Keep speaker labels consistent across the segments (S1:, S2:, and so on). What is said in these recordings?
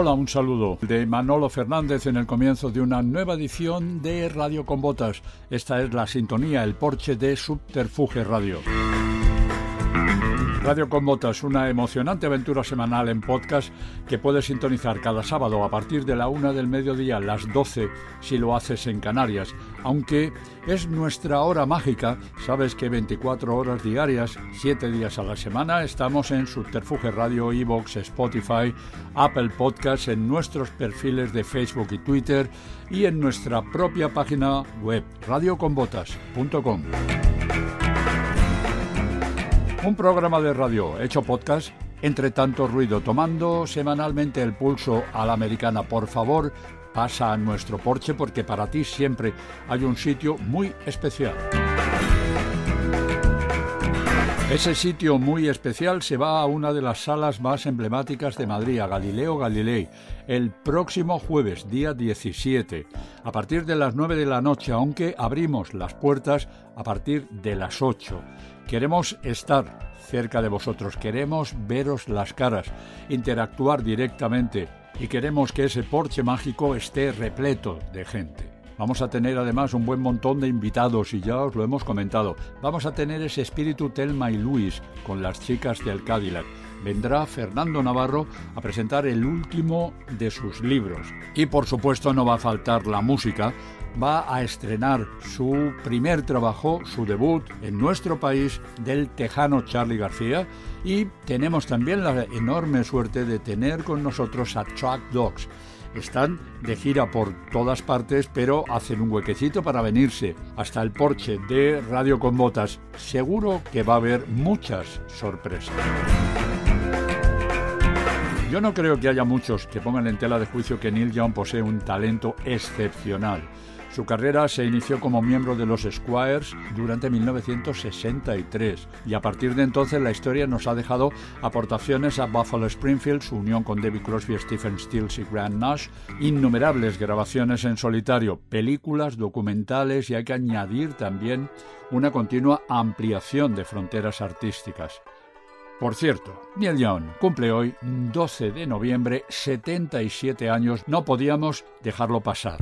S1: Hola, un saludo de Manolo Fernández en el comienzo de una nueva edición de Radio con Botas. Esta es la sintonía, el porche de Subterfuge Radio. Radio con Botas, una emocionante aventura semanal en podcast que puedes sintonizar cada sábado a partir de la una del mediodía, las 12 si lo haces en Canarias. Aunque es nuestra hora mágica, sabes que 24 horas diarias, 7 días a la semana, estamos en Subterfuge Radio, Evox, Spotify, Apple Podcasts, en nuestros perfiles de Facebook y Twitter y en nuestra propia página web radioconbotas.com. Un programa de radio hecho podcast entre tanto ruido, tomando semanalmente el pulso a la americana. Por favor, pasa a nuestro porche porque para ti siempre hay un sitio muy especial. Ese sitio muy especial se va a una de las salas más emblemáticas de Madrid, Galileo Galilei, el próximo jueves, día 17, a partir de las 9 de la noche, aunque abrimos las puertas a partir de las 8. Queremos estar cerca de vosotros, queremos veros las caras, interactuar directamente y queremos que ese porche mágico esté repleto de gente. Vamos a tener además un buen montón de invitados y ya os lo hemos comentado. Vamos a tener ese espíritu Telma y Luis con las chicas del Cadillac. Vendrá Fernando Navarro a presentar el último de sus libros. Y por supuesto no va a faltar la música va a estrenar su primer trabajo, su debut en nuestro país del tejano Charlie García y tenemos también la enorme suerte de tener con nosotros a Track Dogs. Están de gira por todas partes, pero hacen un huequecito para venirse hasta el porche de Radio con Botas. Seguro que va a haber muchas sorpresas. Yo no creo que haya muchos que pongan en tela de juicio que Neil Young posee un talento excepcional. Su carrera se inició como miembro de los Squires durante 1963 y a partir de entonces la historia nos ha dejado aportaciones a Buffalo Springfield, su unión con David Crosby, Stephen Stills y Grant Nash, innumerables grabaciones en solitario, películas, documentales y hay que añadir también una continua ampliación de fronteras artísticas. Por cierto, Neil Young cumple hoy, 12 de noviembre, 77 años. No podíamos dejarlo pasar.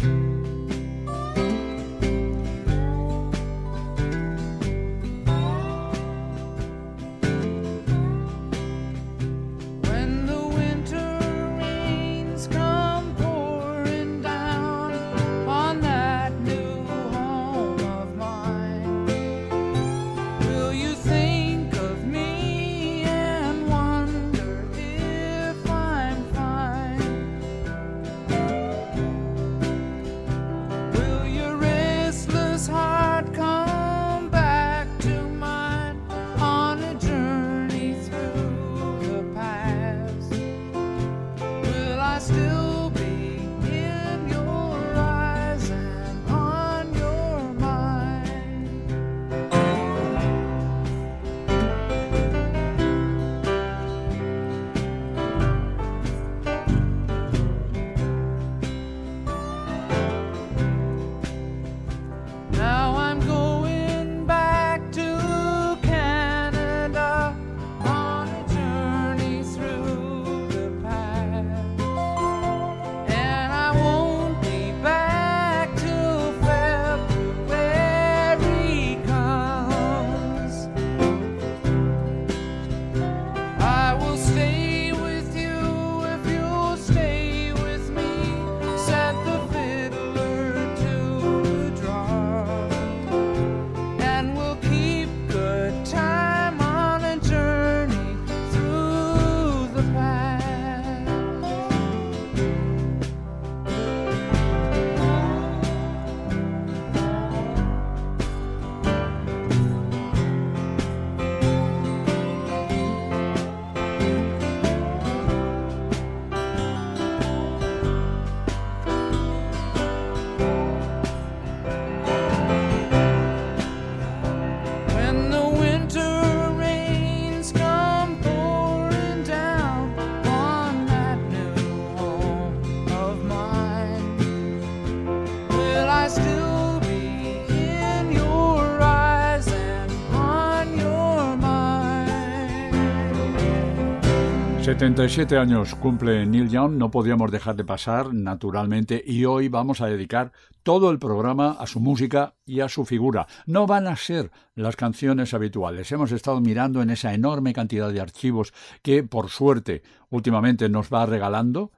S1: 77 años cumple Neil Young, no podíamos dejar de pasar, naturalmente, y hoy vamos a dedicar todo el programa a su música y a su figura. No van a ser las canciones habituales. Hemos estado mirando en esa enorme cantidad de archivos que, por suerte, últimamente nos va regalando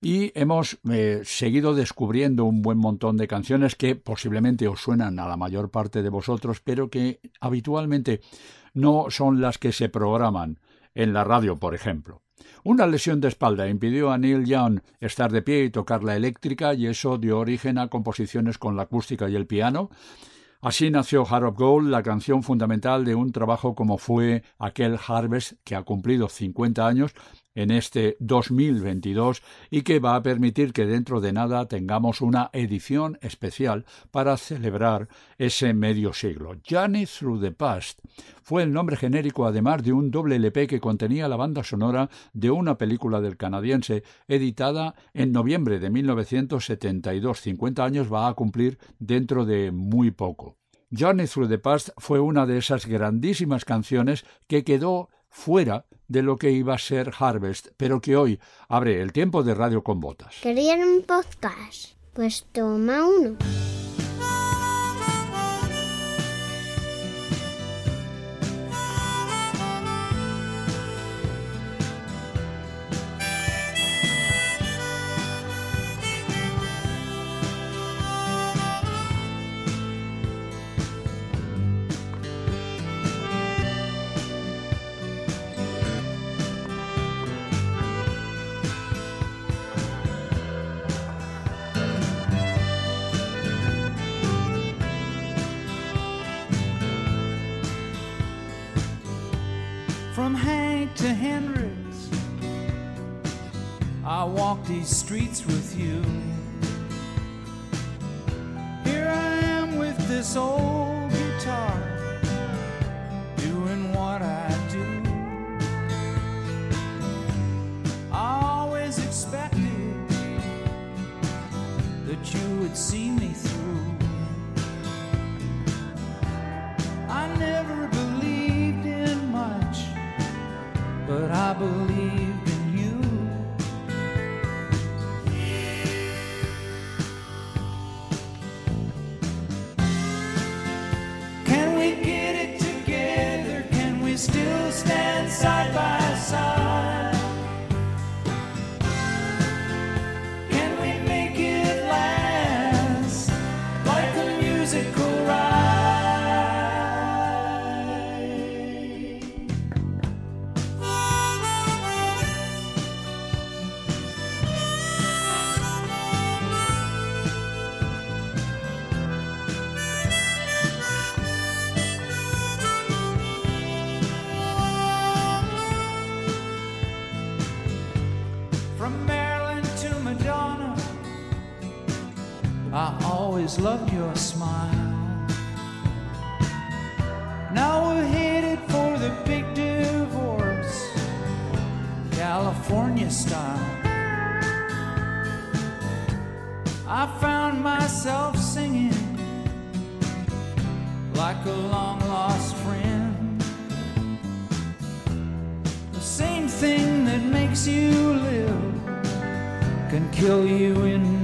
S1: y hemos eh, seguido descubriendo un buen montón de canciones que posiblemente os suenan a la mayor parte de vosotros, pero que habitualmente no son las que se programan en la radio, por ejemplo. Una lesión de espalda impidió a Neil Young estar de pie y tocar la eléctrica y eso dio origen a composiciones con la acústica y el piano. Así nació Heart of Gold, la canción fundamental de un trabajo como fue aquel Harvest que ha cumplido 50 años en este 2022 y que va a permitir que dentro de nada tengamos una edición especial para celebrar ese medio siglo. Journey Through the Past fue el nombre genérico además de un doble LP que contenía la banda sonora de una película del canadiense editada en noviembre de 1972. 50 años va a cumplir dentro de muy poco. Journey Through the Past fue una de esas grandísimas canciones que quedó fuera de lo que iba a ser Harvest, pero que hoy abre el tiempo de radio con botas.
S2: ¿Querían un podcast? Pues toma uno.
S3: Loved your smile. Now we're headed for the big divorce, California style. I found myself singing like a long lost friend. The same thing that makes you live can kill you in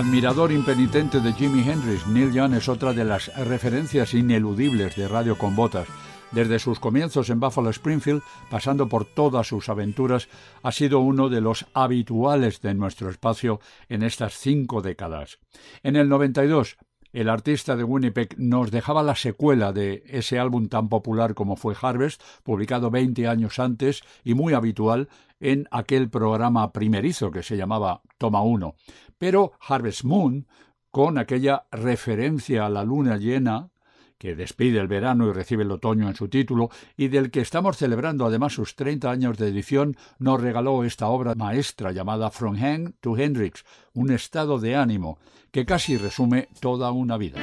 S3: Admirador impenitente de Jimi Hendrix, Neil Young es otra de las referencias ineludibles de Radio con Botas. Desde sus comienzos en Buffalo Springfield, pasando por todas sus aventuras, ha sido uno de los habituales de nuestro espacio en estas cinco décadas. En el 92, el artista de Winnipeg nos dejaba la secuela de ese álbum tan popular como fue Harvest, publicado 20 años antes y muy habitual en aquel programa primerizo que se llamaba Toma 1. Pero Harvest Moon, con aquella referencia a la luna llena, que despide el verano y recibe el otoño en su título, y del que estamos celebrando además sus 30 años de edición, nos regaló esta obra maestra llamada From Hank to Hendrix, un estado de ánimo que casi resume toda una vida.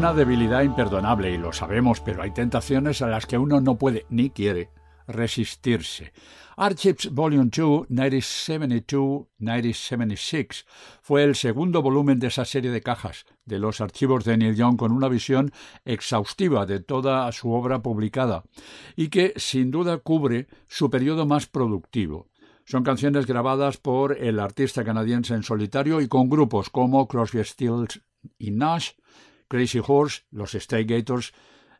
S1: Una debilidad imperdonable y lo sabemos, pero hay tentaciones a las que uno no puede ni quiere resistirse. Archives Volume 2, 1972-1976, fue el segundo volumen de esa serie de cajas de los archivos de Neil Young con una visión exhaustiva de toda su obra publicada y que sin duda cubre su periodo más productivo. Son canciones grabadas por el artista canadiense en solitario y con grupos como Crosby, Stills y Nash, Crazy Horse, los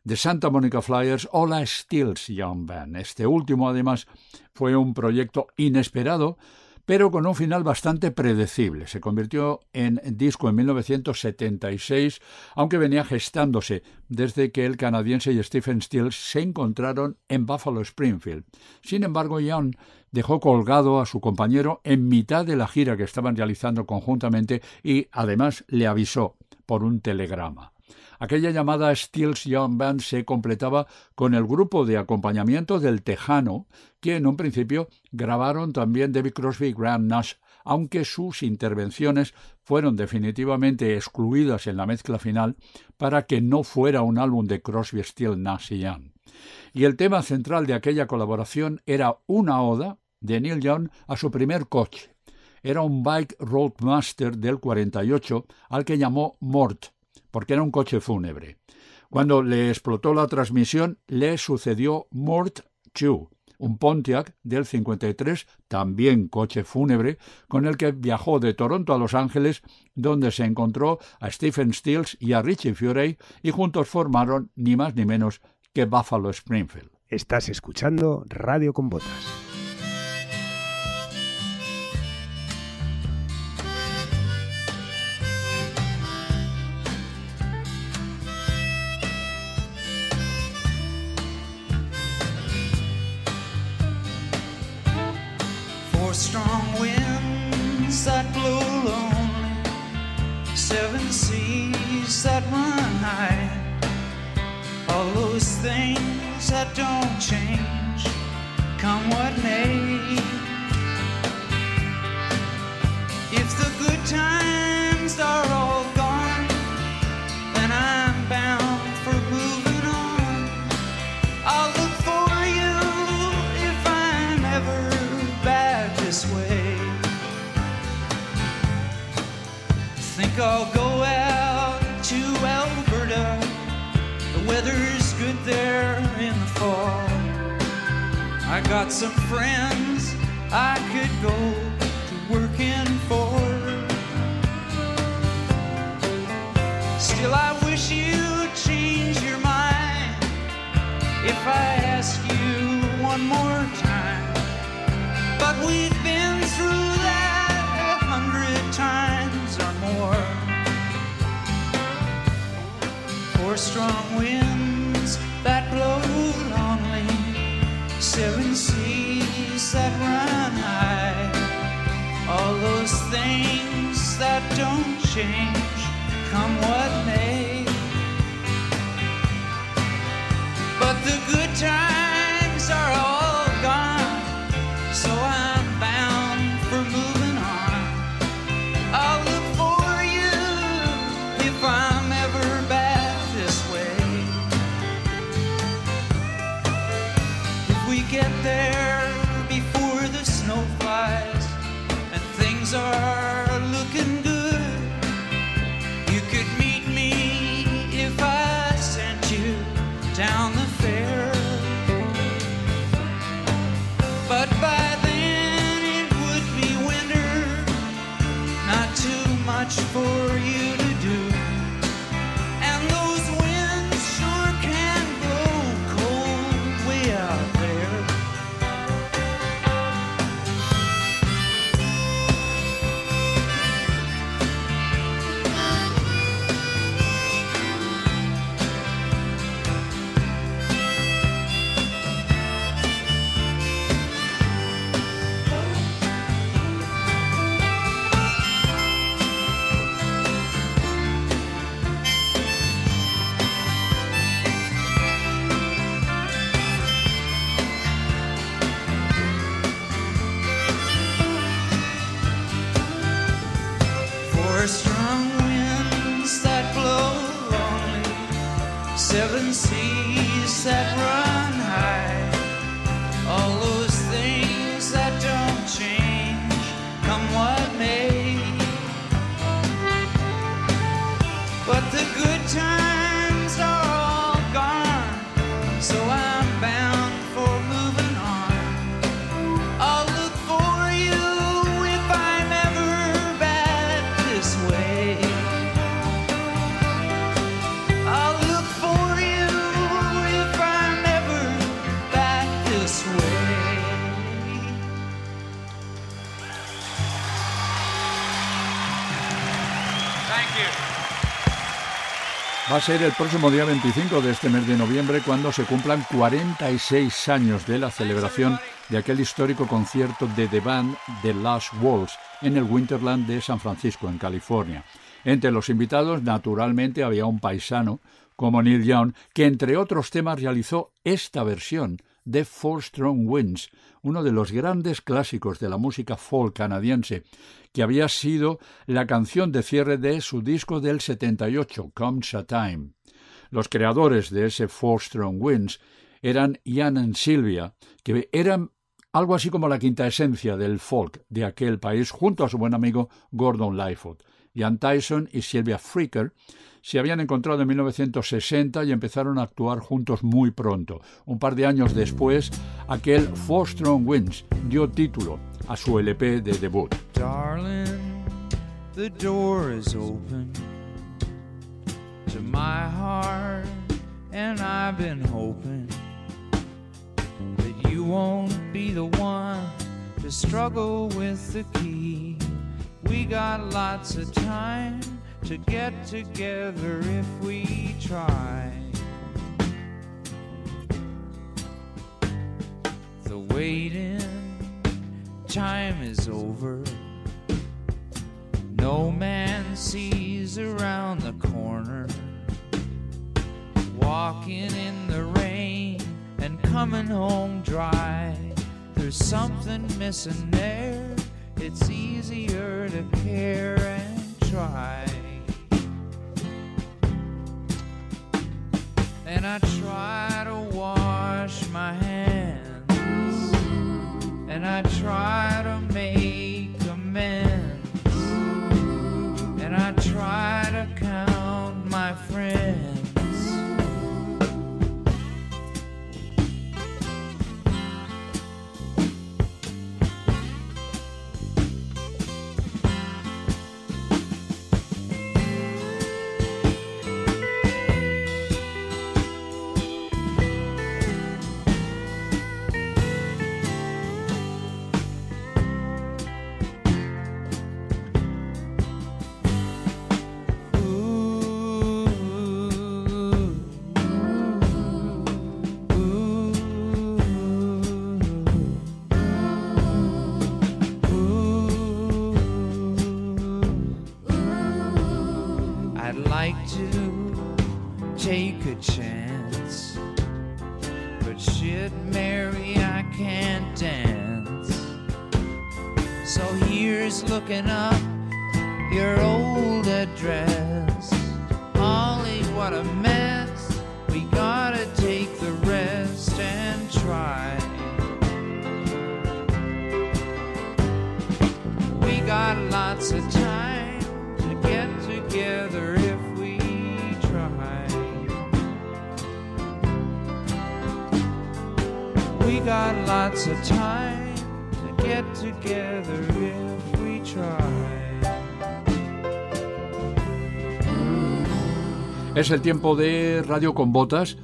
S1: The Santa Monica Flyers o la Stills Young Band. Este último, además, fue un proyecto inesperado, pero con un final bastante predecible. Se convirtió en disco en 1976, aunque venía gestándose desde que el canadiense y Stephen Stills se encontraron en Buffalo Springfield. Sin embargo, Young dejó colgado a su compañero en mitad de la gira que estaban realizando conjuntamente y además le avisó por un telegrama. Aquella llamada Stills Young Band se completaba con el grupo de acompañamiento del Tejano, que en un principio grabaron también David Crosby y Graham Nash, aunque sus intervenciones fueron definitivamente excluidas en la mezcla final para que no fuera un álbum de Crosby, Stills, Nash y Young. Y el tema central de aquella colaboración era una oda de Neil Young a su primer coche, era un Bike Roadmaster del 48 al que llamó Mort, porque era un coche fúnebre. Cuando le explotó la transmisión, le sucedió Mort Chu, un Pontiac del 53, también coche fúnebre, con el que viajó de Toronto a Los Ángeles, donde se encontró a Stephen Stills y a Richie Furay, y juntos formaron ni más ni menos que Buffalo Springfield.
S4: Estás escuchando Radio con Botas.
S3: That don't change, come what may. If the good times got some friends I could go to working for. Still, I wish you'd change your mind if I ask you one more time. But we've been through that a hundred times or more. Four strong change, come what may.
S1: Ser el próximo día 25 de este mes de noviembre cuando se cumplan 46 años de la celebración de aquel histórico concierto de The Band The Last Waltz en el Winterland de San Francisco, en California. Entre los invitados, naturalmente, había un paisano como Neil Young, que entre otros temas realizó esta versión de Four Strong Winds, uno de los grandes clásicos de la música folk canadiense, que había sido la canción de cierre de su disco del 78, Comes a Time. Los creadores de ese Four Strong Winds eran Ian and Sylvia, que eran algo así como la quinta esencia del folk de aquel país, junto a su buen amigo Gordon Lightfoot. Ian Tyson y Sylvia Freaker se habían encontrado en 1960 y empezaron a actuar juntos muy pronto. Un par de años después, aquel Four Strong Winds dio título a su LP de debut.
S3: Darling, the door is open to my heart, and I've been hoping that you won't be the one to struggle with the key. We got lots of time to get together if we try. The waiting time is over. No man sees around the corner. Walking in the rain and coming home dry. There's something missing there. It's easier to care and try. And I try to wash my hands. And I try to make amends,
S1: Es el tiempo de Radio con Botas.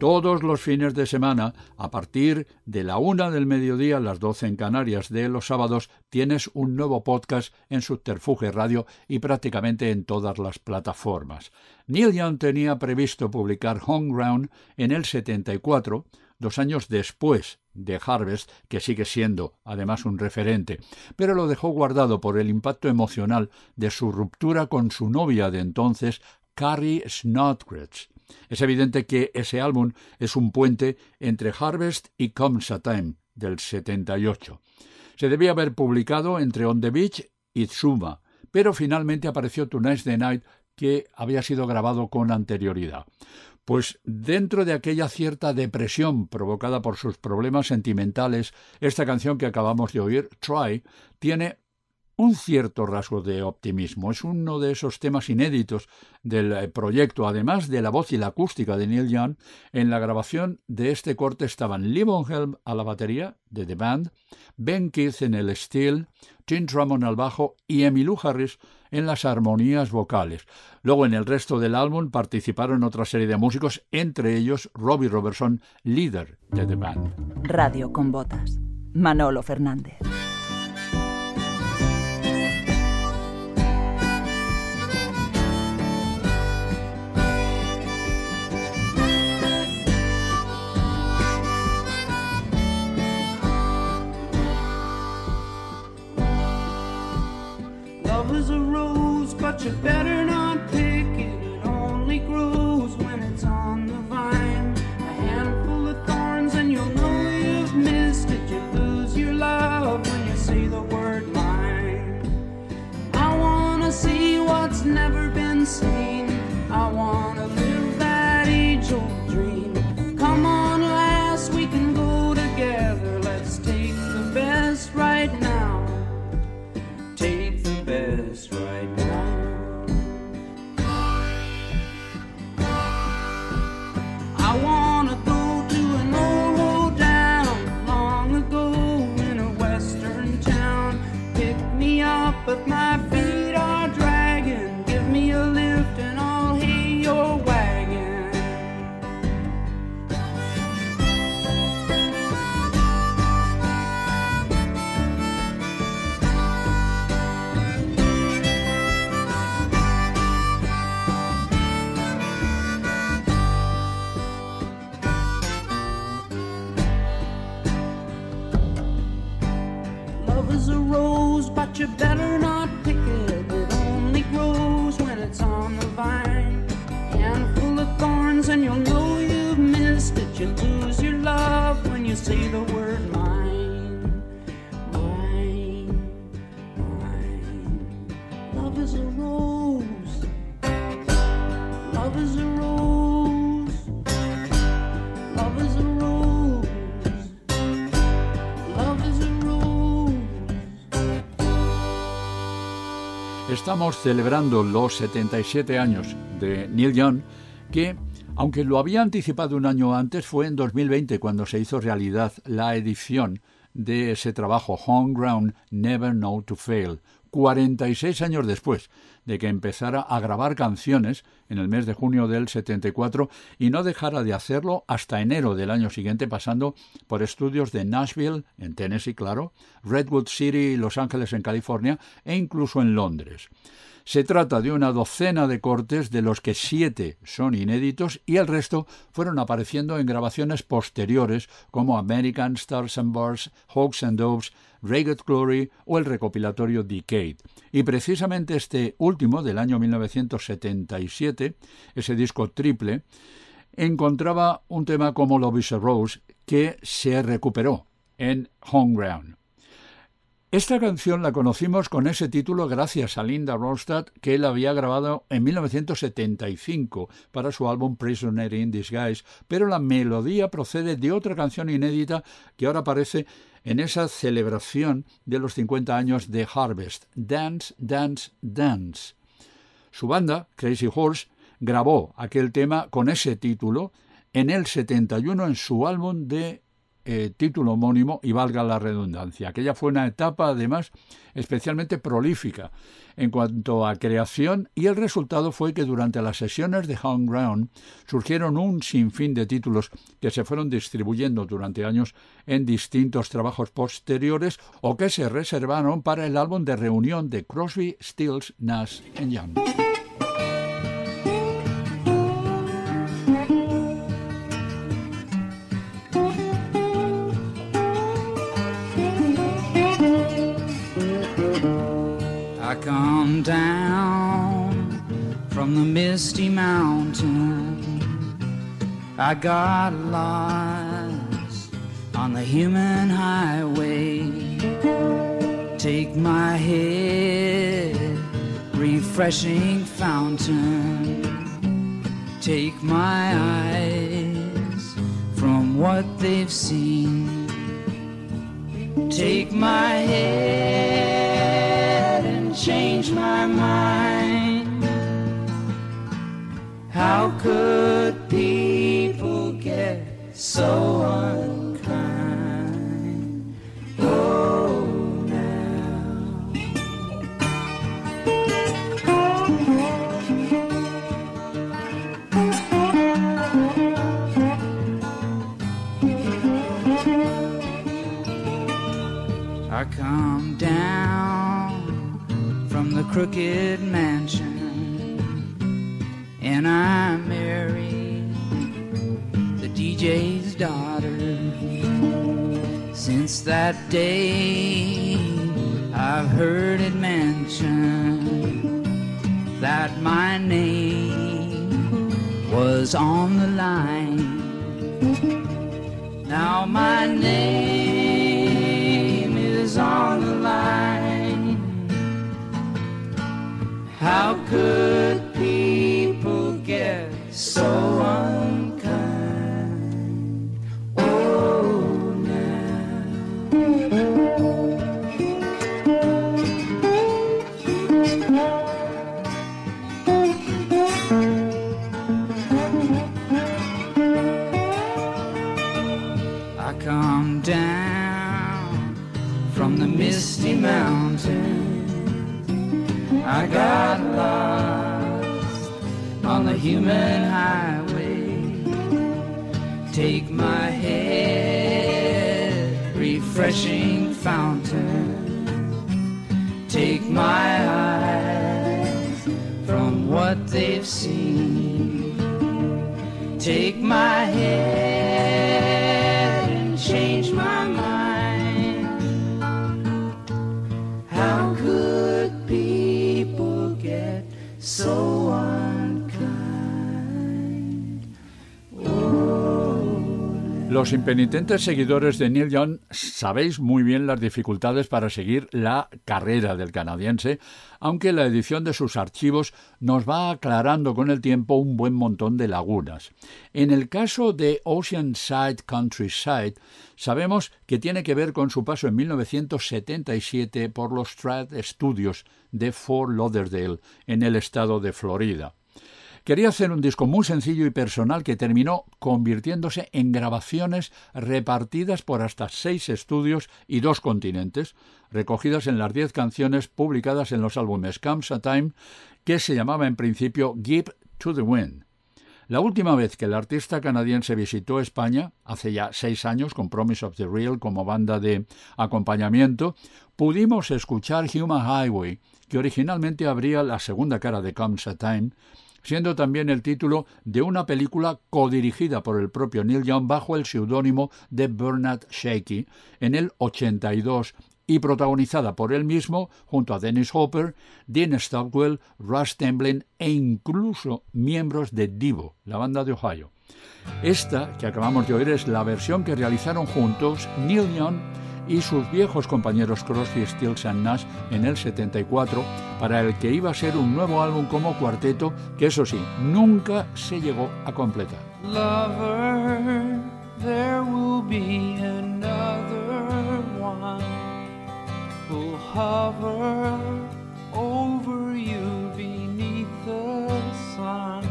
S1: Todos los fines de semana, a partir de la una del mediodía las doce en Canarias de los sábados, tienes un nuevo podcast en Subterfuge Radio y prácticamente en todas las plataformas. Neil Young tenía previsto publicar Home Ground en el 74, dos años después de Harvest, que sigue siendo además un referente, pero lo dejó guardado por el impacto emocional de su ruptura con su novia de entonces, Carrie Snodgrass. Es evidente que ese álbum es un puente entre Harvest y Comes a Time del 78. Se debía haber publicado entre On the Beach y Tsuma, pero finalmente apareció Tonight's the Night que había sido grabado con anterioridad. Pues dentro de aquella cierta depresión provocada por sus problemas sentimentales, esta canción que acabamos de oír, Try, tiene un cierto rasgo de optimismo. Es uno de esos temas inéditos del eh, proyecto, además de la voz y la acústica de Neil Young. En la grabación de este corte estaban Lee a la batería de The Band, Ben Keith en el steel, Tim Drummond al bajo y Emmylou Harris en las armonías vocales. Luego en el resto del álbum participaron otra serie de músicos, entre ellos Robbie Robertson, líder de The Band.
S5: Radio con botas. Manolo Fernández.
S3: You better not pick it. It only grows when it's on the vine. A handful of thorns and you'll know you've missed it. You lose your love when you say the word mine. I wanna see what's never been seen.
S1: Estamos celebrando los 77 años de Neil Young, que, aunque lo había anticipado un año antes, fue en 2020 cuando se hizo realidad la edición de ese trabajo Homeground Never Know to Fail, 46 años después de que empezara a grabar canciones en el mes de junio del 74 y no dejara de hacerlo hasta enero del año siguiente pasando por estudios de Nashville, en Tennessee, claro, Redwood City Los Ángeles en California e incluso en Londres. Se trata de una docena de cortes de los que siete son inéditos y el resto fueron apareciendo en grabaciones posteriores como American Stars and Bars, Hawks and Doves, Ragged Glory o el recopilatorio Decade. Y precisamente este último, del año 1977, ese disco triple, encontraba un tema como Love is a Rose que se recuperó en Homeground. Esta canción la conocimos con ese título gracias a Linda Ronstadt, que él había grabado en 1975 para su álbum Prisoner in Disguise, pero la melodía procede de otra canción inédita que ahora aparece en esa celebración de los 50 años de Harvest, Dance, Dance, Dance. Su banda, Crazy Horse, grabó aquel tema con ese título en el 71 en su álbum de eh, título homónimo y valga la redundancia. Aquella fue una etapa, además, especialmente prolífica en cuanto a creación y el resultado fue que durante las sesiones de Homeground surgieron un sinfín de títulos que se fueron distribuyendo durante años en distintos trabajos posteriores o que se reservaron para el álbum de reunión de Crosby, Stills, Nash Young.
S3: Down from the misty mountain. I got lost on the human highway. Take my head, refreshing fountain. Take my eyes from what they've seen. Take my head change my mind. How could people get so unkind? Oh, now. I come crooked mansion and I married the DJ's daughter. Since that day, I've heard it mentioned that my name was on the line. Now my name is on the line. How could got lost on the human highway. Take my head, refreshing fountain. Take my eyes from what they've seen. Take my head
S1: Los impenitentes seguidores de Neil Young sabéis muy bien las dificultades para seguir la carrera del canadiense, aunque la edición de sus archivos nos va aclarando con el tiempo un buen montón de lagunas. En el caso de Oceanside Countryside, sabemos que tiene que ver con su paso en 1977 por los Strad Studios de Fort Lauderdale, en el estado de Florida. Quería hacer un disco muy sencillo y personal que terminó convirtiéndose en grabaciones repartidas por hasta seis estudios y dos continentes, recogidas en las diez canciones publicadas en los álbumes Comes a Time, que se llamaba en principio Give to the Wind. La última vez que el artista canadiense visitó España, hace ya seis años, con Promise of the Real como banda de acompañamiento, pudimos escuchar Human Highway, que originalmente abría la segunda cara de Comes a Time, siendo también el título de una película codirigida por el propio Neil Young bajo el seudónimo de Bernard Shaky en el 82 y protagonizada por él mismo junto a Dennis Hopper, Dean Stockwell, Russ Templin e incluso miembros de Divo, la banda de Ohio. Esta que acabamos de oír es la versión que realizaron juntos Neil Young y sus viejos compañeros Crosby, Stills and Nash en el 74 para el que iba a ser un nuevo álbum como cuarteto que eso sí, nunca se llegó a completar.
S3: Lover, there will be another one who'll hover over you beneath the sun.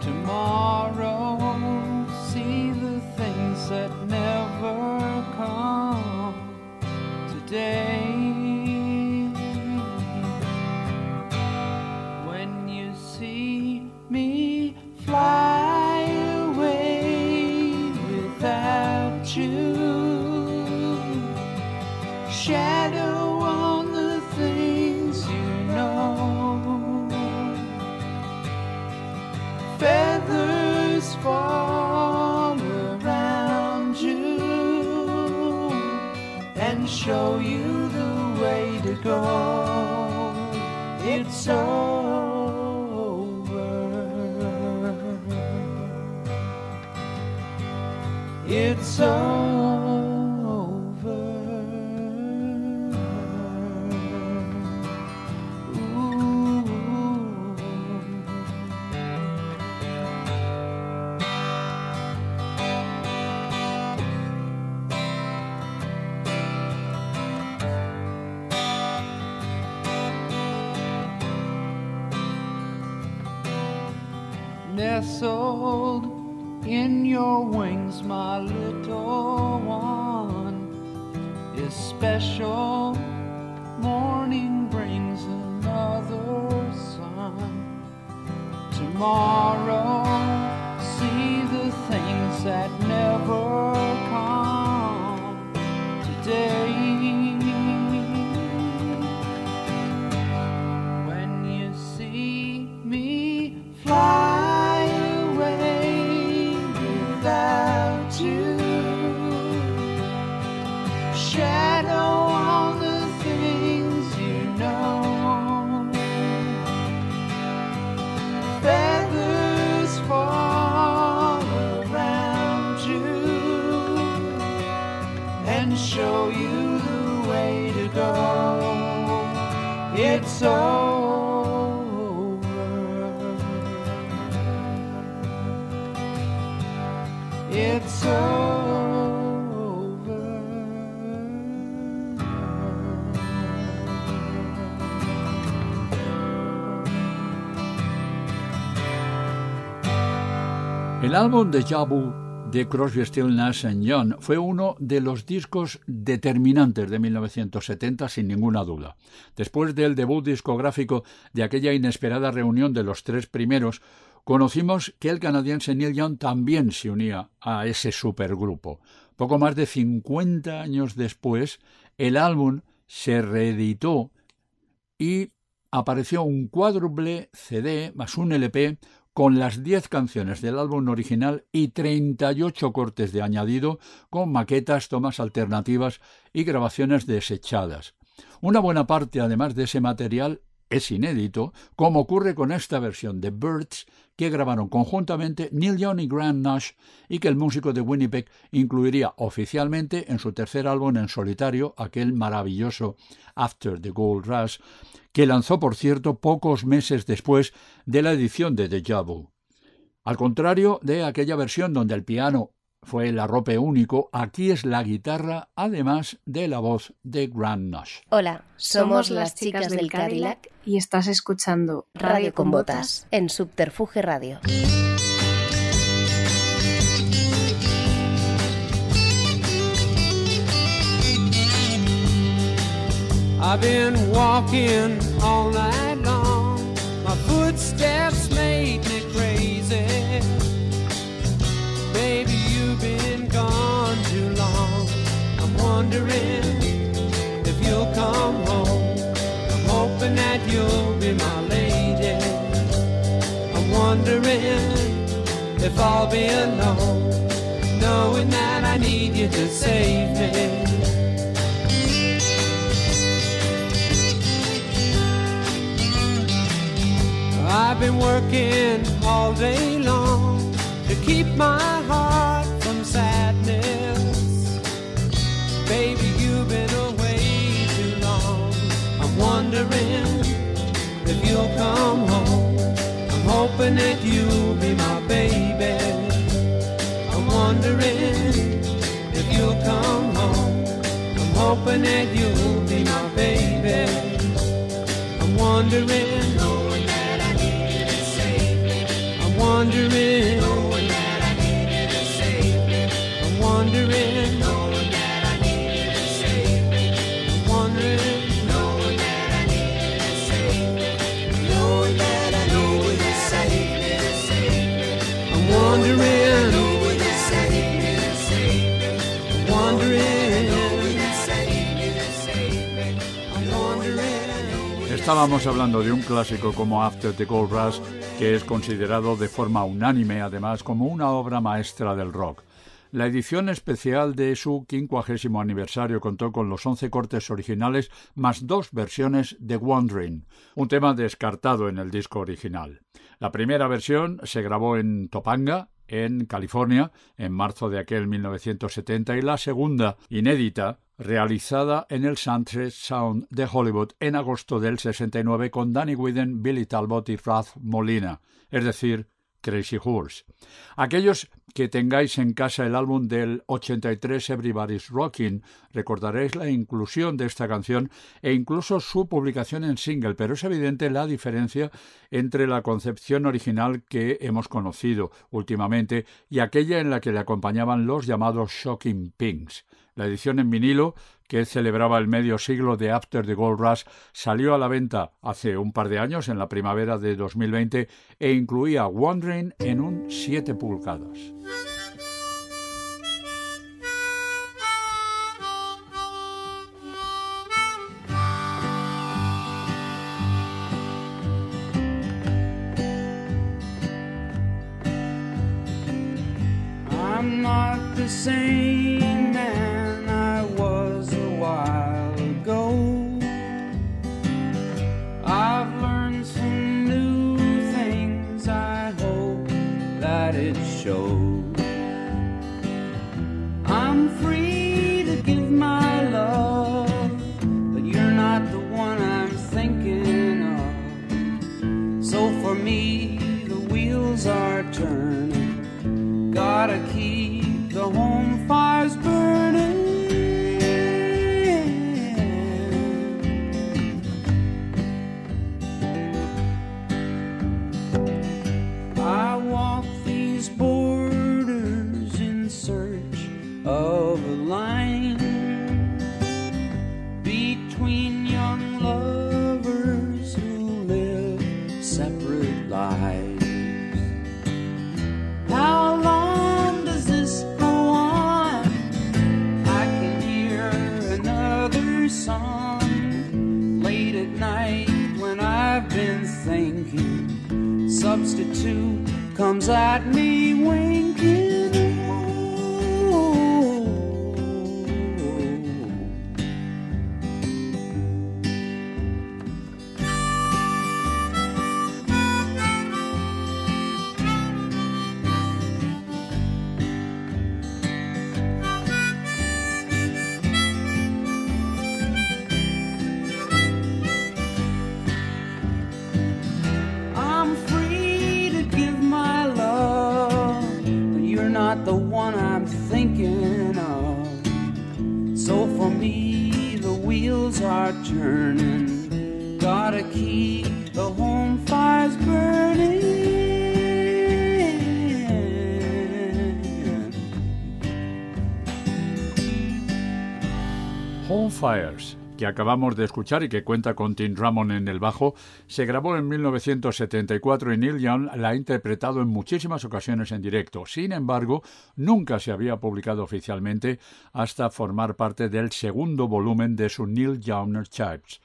S3: Tomorrow, see the things that today. When you see me fly away without you, shadow on the things you know, feathers fall show you the way to go. It's over. It's over. Your wings, my little one, is special. Morning brings another sun. Tomorrow, see the things that never come. Today,
S1: El álbum de Jabu de Crosby, Still Nash Young fue uno de los discos determinantes de 1970 sin ninguna duda. Después del debut discográfico de aquella inesperada reunión de los tres primeros, conocimos que el canadiense Neil Young también se unía a ese supergrupo. Poco más de 50 años después, el álbum se reeditó y apareció un cuádruple CD más un LP con las 10 canciones del álbum original y 38 cortes de añadido con maquetas, tomas alternativas y grabaciones desechadas. Una buena parte, además de ese material, es inédito, como ocurre con esta versión de Birds que grabaron conjuntamente Neil Young y Grant Nash y que el músico de Winnipeg incluiría oficialmente en su tercer álbum en solitario, aquel maravilloso After the Gold Rush, que lanzó, por cierto, pocos meses después de la edición de Deja Vu. Al contrario de aquella versión donde el piano fue el arrope único, aquí es la guitarra, además de la voz de Grant Nash.
S6: Hola, somos las chicas del Cadillac
S7: y estás escuchando
S6: Radio con Botas en Subterfuge Radio.
S3: I've been walking all night long. My footsteps made me crazy. Wondering if you'll come home. I'm hoping that you'll be my lady. I'm wondering if I'll be alone, knowing that I need you to save me. I've been working all day long to keep my heart wondering if you'll come home. I'm hoping that you'll be my baby. I'm wondering if you'll come home. I'm hoping that you'll be my baby. I'm wondering. I'm wondering, knowing that I need you to. I'm wondering,
S1: Estábamos hablando de un clásico como After the Gold Rush, que es considerado de forma unánime, además, como una obra maestra del rock. La edición especial de su quincuagésimo aniversario contó con los 11 cortes originales más dos versiones de Wandering, un tema descartado en el disco original. La primera versión se grabó en Topanga, en California, en marzo de aquel 1970, y la segunda, inédita, realizada en el Sunset Sound de Hollywood en agosto del 69 con Danny Whedon, Billy Talbot y Ralph Molina, es decir, Crazy Horse. Aquellos que tengáis en casa el álbum del 83 Everybody's Rocking, recordaréis la inclusión de esta canción e incluso su publicación en single, pero es evidente la diferencia entre la concepción original que hemos conocido últimamente y aquella en la que le acompañaban los llamados Shocking Pinks. La edición en vinilo, que celebraba el medio siglo de After the Gold Rush, salió a la venta hace un par de años, en la primavera de 2020, e incluía Wandering en un 7 pulgadas. Acabamos de escuchar y que cuenta con Tim Drummond en el bajo, se grabó en 1974 y Neil Young la ha interpretado en muchísimas ocasiones en directo. Sin embargo, nunca se había publicado oficialmente hasta formar parte del segundo volumen de su Neil Young Archives.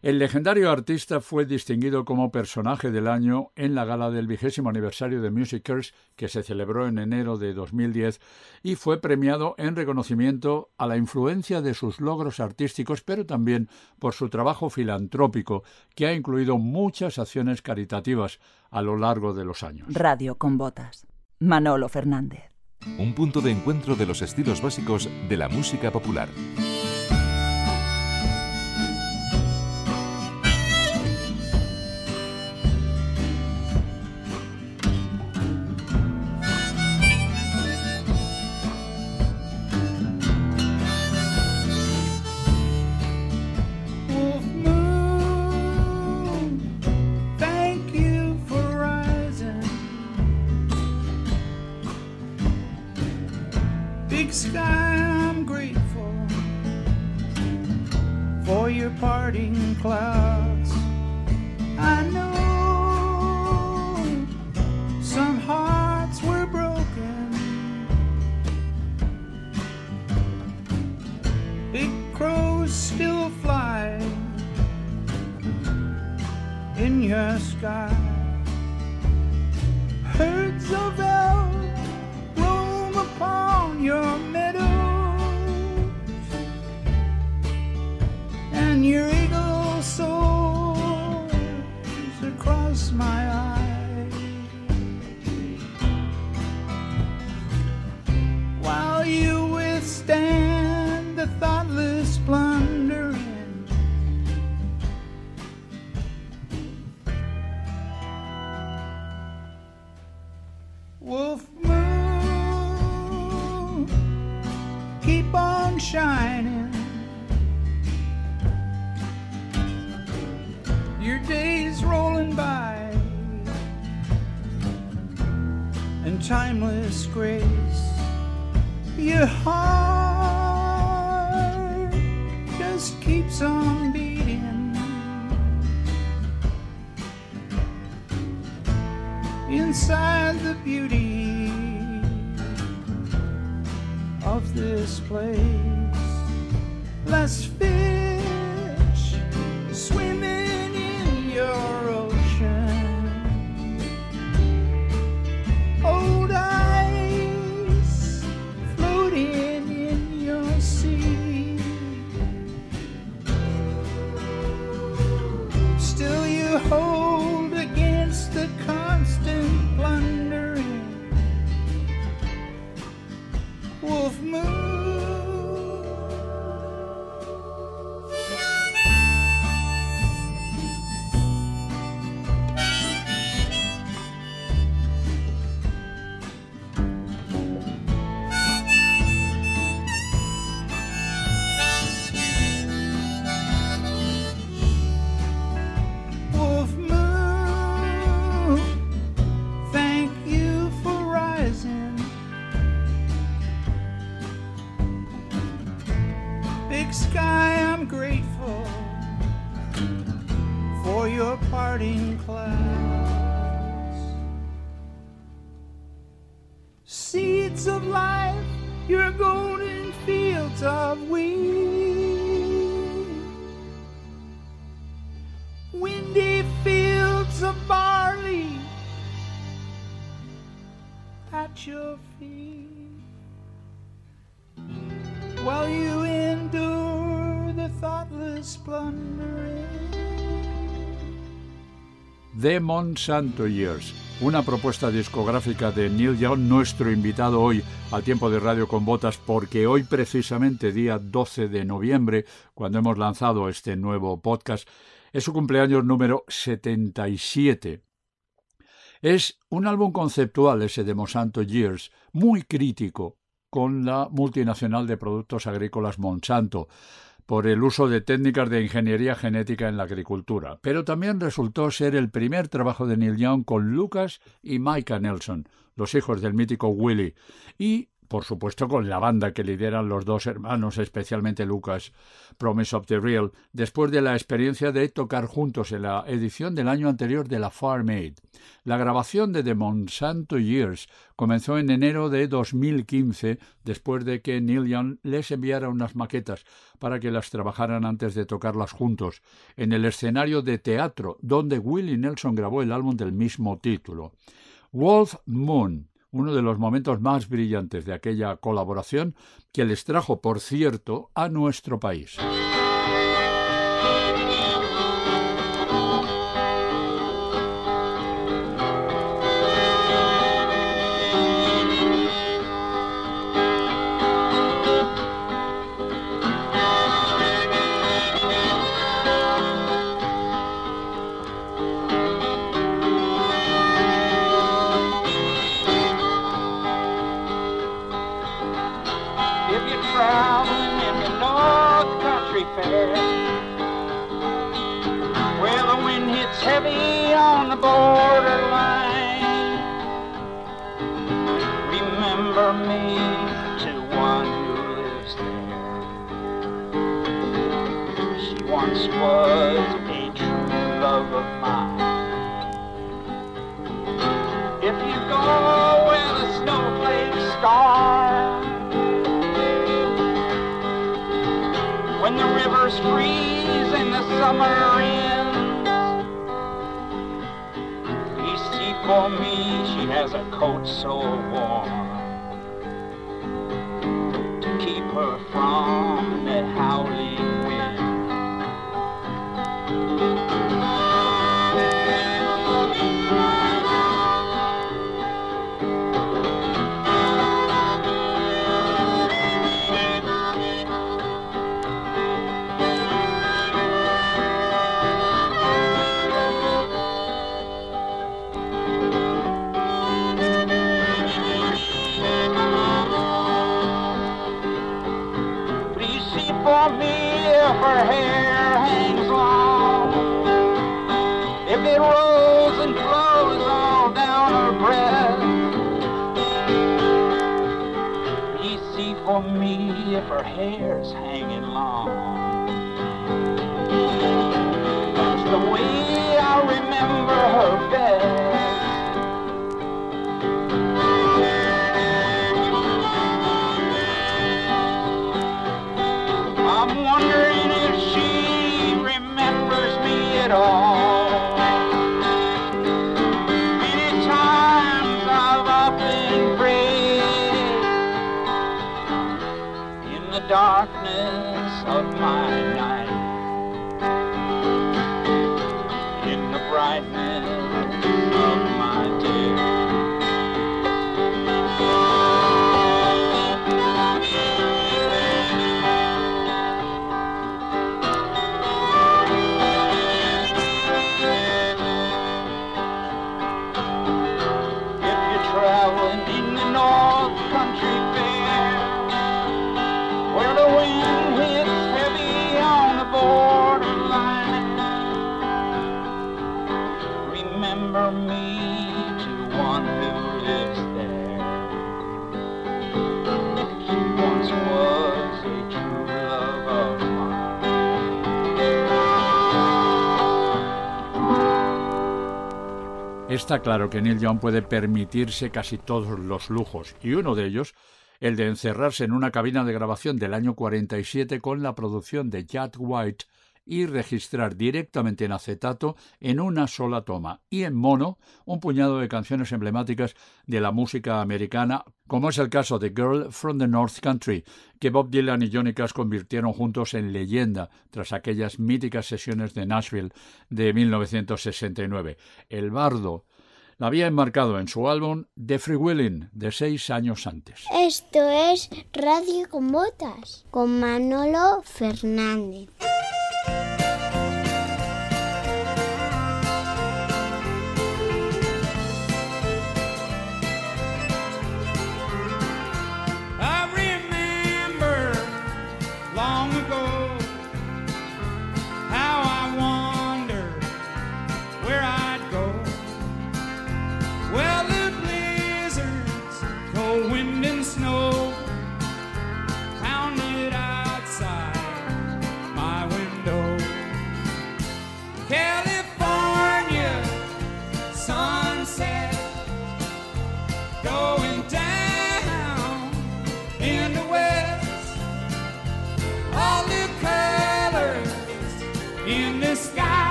S1: El legendario artista fue distinguido como personaje del año en la gala del vigésimo aniversario de Musicers que se celebró en enero de 2010 y fue premiado en reconocimiento a la influencia de sus logros artísticos, pero también por su trabajo filantrópico, que ha incluido muchas acciones caritativas a lo largo de los años.
S5: Radio con botas. Manolo Fernández.
S8: Un punto de encuentro de los estilos básicos de la música popular.
S3: cloud. The
S1: Monsanto Years, una propuesta discográfica de Neil Young, nuestro invitado hoy al tiempo de Radio con Botas, porque hoy precisamente día 12 de noviembre, cuando hemos lanzado este nuevo podcast, es su cumpleaños número 77. Es un álbum conceptual ese de Monsanto Years, muy crítico con la multinacional de productos agrícolas Monsanto, por el uso de técnicas de ingeniería genética en la agricultura, pero también resultó ser el primer trabajo de Neil Young con Lucas y Micah Nelson, los hijos del mítico Willie, y por supuesto con la banda que lideran los dos hermanos, especialmente Lucas, Promise of the Real, después de la experiencia de tocar juntos en la edición del año anterior de la Farm Aid. La grabación de The Monsanto Years comenzó en enero de 2015, después de que Neil Young les enviara unas maquetas para que las trabajaran antes de tocarlas juntos, en el escenario de teatro donde Willie Nelson grabó el álbum del mismo título. Wolf Moon, uno de los momentos más brillantes de aquella colaboración que les trajo, por cierto, a nuestro país.
S9: A remember me if her hair's hanging long. That's the way I remember her best.
S1: Está claro que Neil Young puede permitirse casi todos los lujos, y uno de ellos, el de encerrarse en una cabina de grabación del año 47 con la producción de Jack White y registrar directamente en acetato en una sola toma y en mono un puñado de canciones emblemáticas de la música americana, como es el caso de Girl from the North Country, que Bob Dylan y Johnny Cash convirtieron juntos en leyenda tras aquellas míticas sesiones de Nashville de 1969. El bardo la había enmarcado en su álbum The Free Willing de seis años antes.
S2: Esto es Radio con Botas con Manolo Fernández.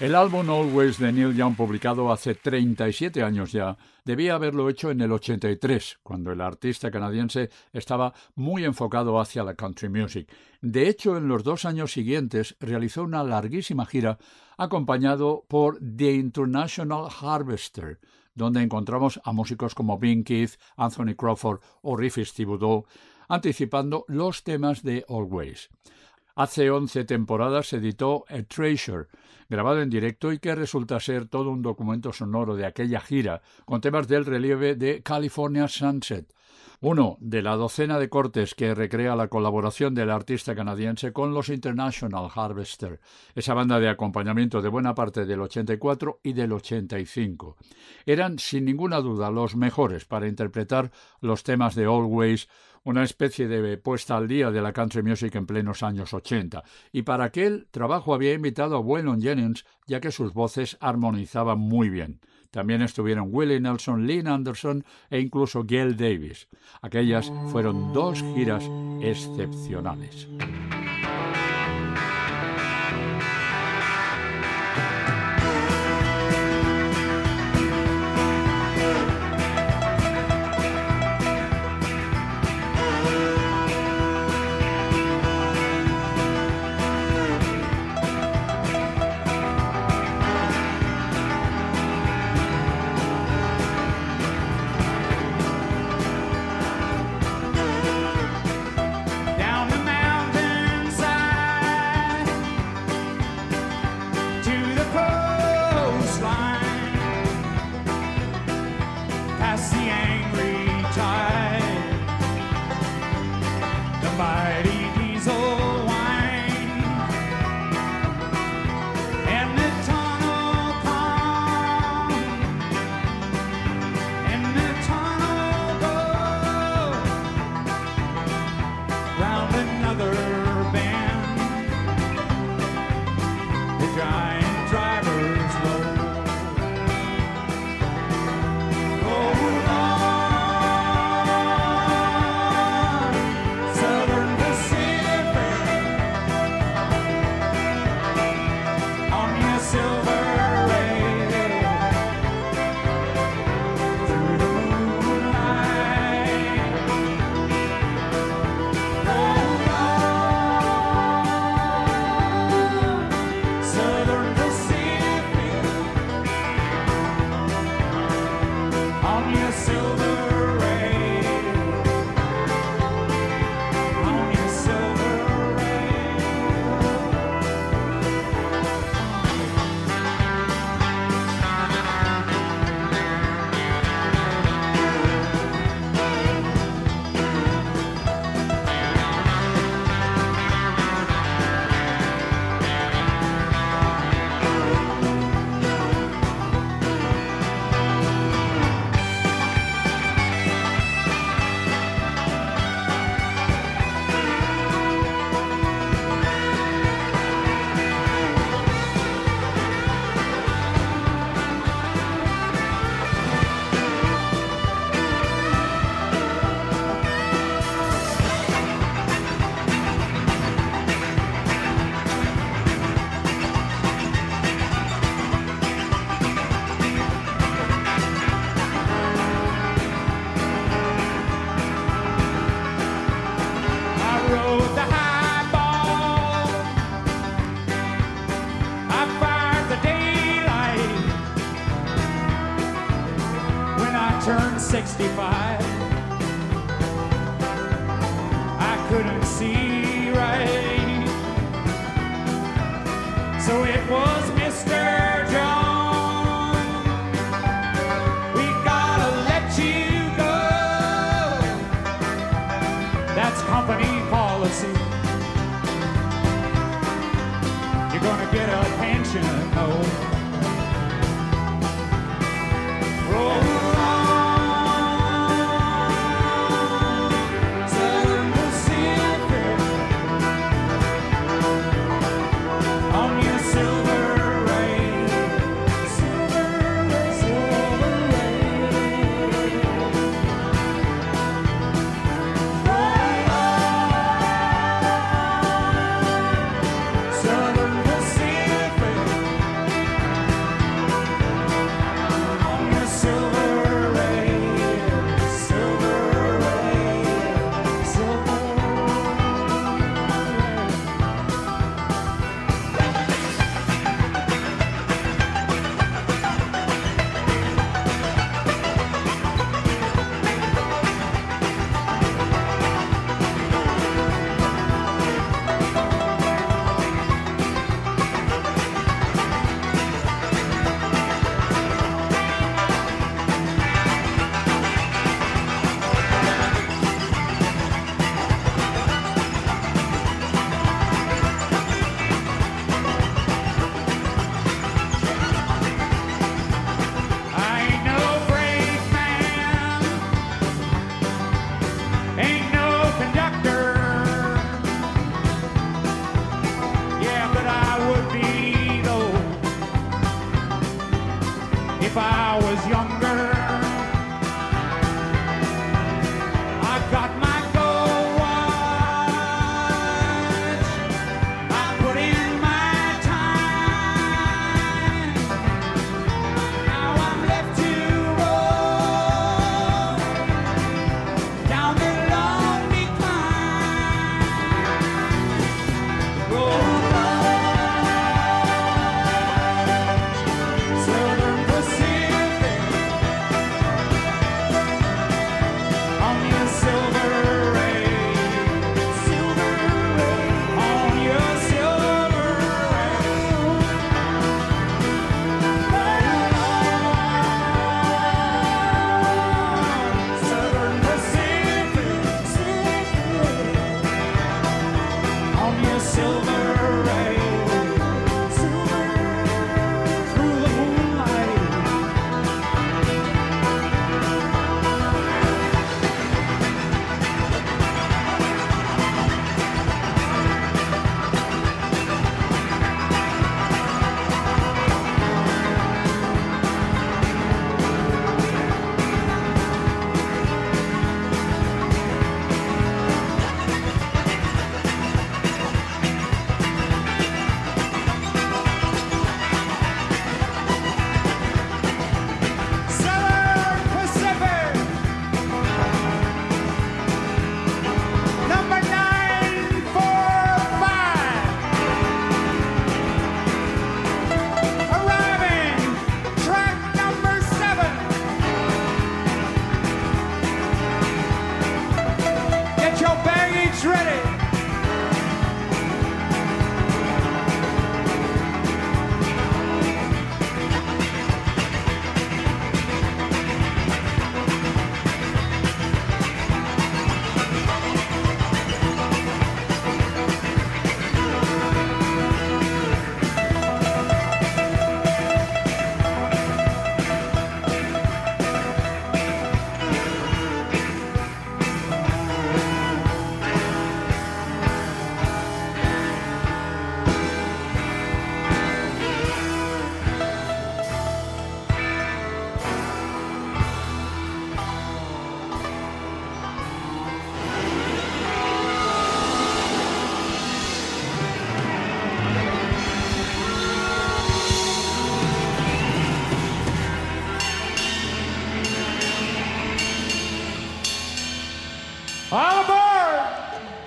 S2: El álbum Always de Neil Young, publicado hace 37 años ya, debía haberlo hecho en el 83, cuando el artista canadiense estaba muy enfocado hacia la country music. De hecho, en los dos años siguientes realizó una larguísima gira acompañado por The International Harvester, donde encontramos a músicos como Bing Keith, Anthony Crawford o Riffy Thibodeau, anticipando los temas de Always. Hace 11 temporadas se editó A Treasure, grabado en directo y que resulta ser todo un documento sonoro de aquella gira, con temas del relieve de California Sunset, uno de la docena de cortes que recrea la colaboración del artista canadiense con los International Harvester, esa banda de acompañamiento de buena parte del 84 y del 85. Eran sin ninguna duda los mejores para interpretar los temas de Always, una especie de puesta al día de la country music en plenos años 80, y para aquel trabajo había invitado a Waylon Jennings, ya que sus voces armonizaban muy bien. También estuvieron Willie Nelson, Lynn Anderson e incluso Gail Davis. Aquellas fueron dos giras excepcionales.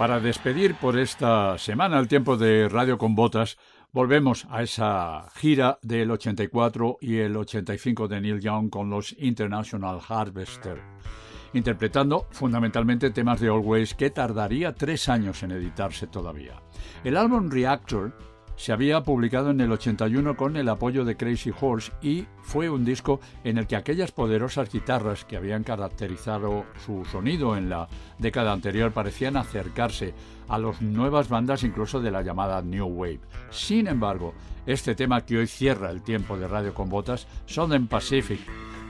S1: Para despedir por esta semana el tiempo de Radio con Botas, volvemos a esa gira del 84 y el 85 de Neil Young con los International Harvester, interpretando fundamentalmente temas de Always que tardaría tres años en editarse todavía. El álbum Reactor se había publicado en el 81 con el apoyo de Crazy Horse y fue un disco en el que aquellas poderosas guitarras que habían caracterizado su sonido en la década anterior parecían acercarse a las nuevas bandas incluso de la llamada New Wave. Sin embargo, este tema que hoy cierra el tiempo de Radio con Botas, Southern Pacific,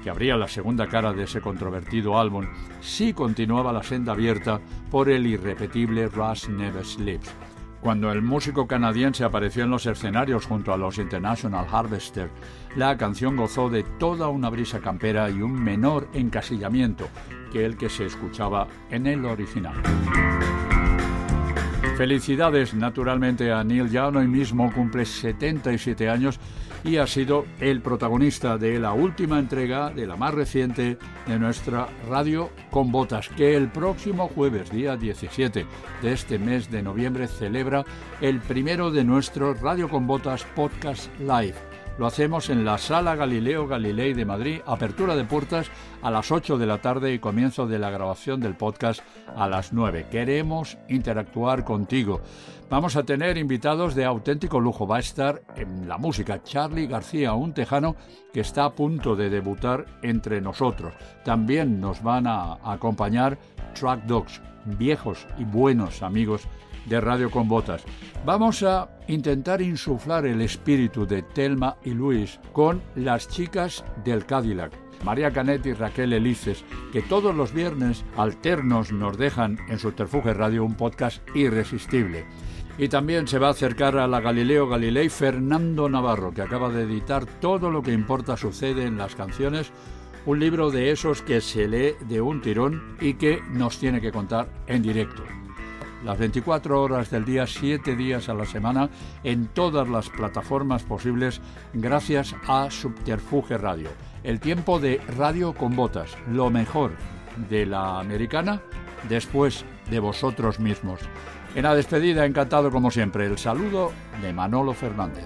S1: que abría la segunda cara de ese controvertido álbum, sí continuaba la senda abierta por el irrepetible Rush Never Sleeps. Cuando el músico canadiense apareció en los escenarios junto a los International Harvester, la canción gozó de toda una brisa campera y un menor encasillamiento que el que se escuchaba en el original. Felicidades naturalmente a Neil Young, hoy mismo cumple 77 años y ha sido el protagonista de la última entrega, de la más reciente, de nuestra radio con botas, que el próximo jueves, día 17 de este mes de noviembre, celebra el primero de nuestros Radio con Botas Podcast Live. Lo hacemos en la Sala Galileo Galilei de Madrid, apertura de puertas a las 8 de la tarde y comienzo de la grabación del podcast a las 9. Queremos interactuar contigo. Vamos a tener invitados de auténtico lujo. Va a estar en la música Charlie García, un tejano que está a punto de debutar entre nosotros. También nos van a acompañar Track Dogs, viejos y buenos amigos de Radio con Botas. Vamos a intentar insuflar el espíritu de Telma y Luis con las chicas del Cadillac. María Canet y Raquel Elices, que todos los viernes alternos nos dejan en Subterfuge Radio un podcast irresistible. Y también se va a acercar a la Galileo Galilei Fernando Navarro, que acaba de editar Todo lo que importa sucede en las canciones, un libro de esos que se lee de un tirón y que nos tiene que contar en directo las 24 horas del día, 7 días a la semana, en todas las plataformas posibles, gracias a Subterfuge Radio. El tiempo de Radio con Botas, lo mejor de la americana, después de vosotros mismos. En la despedida, encantado como siempre, el saludo de Manolo Fernández.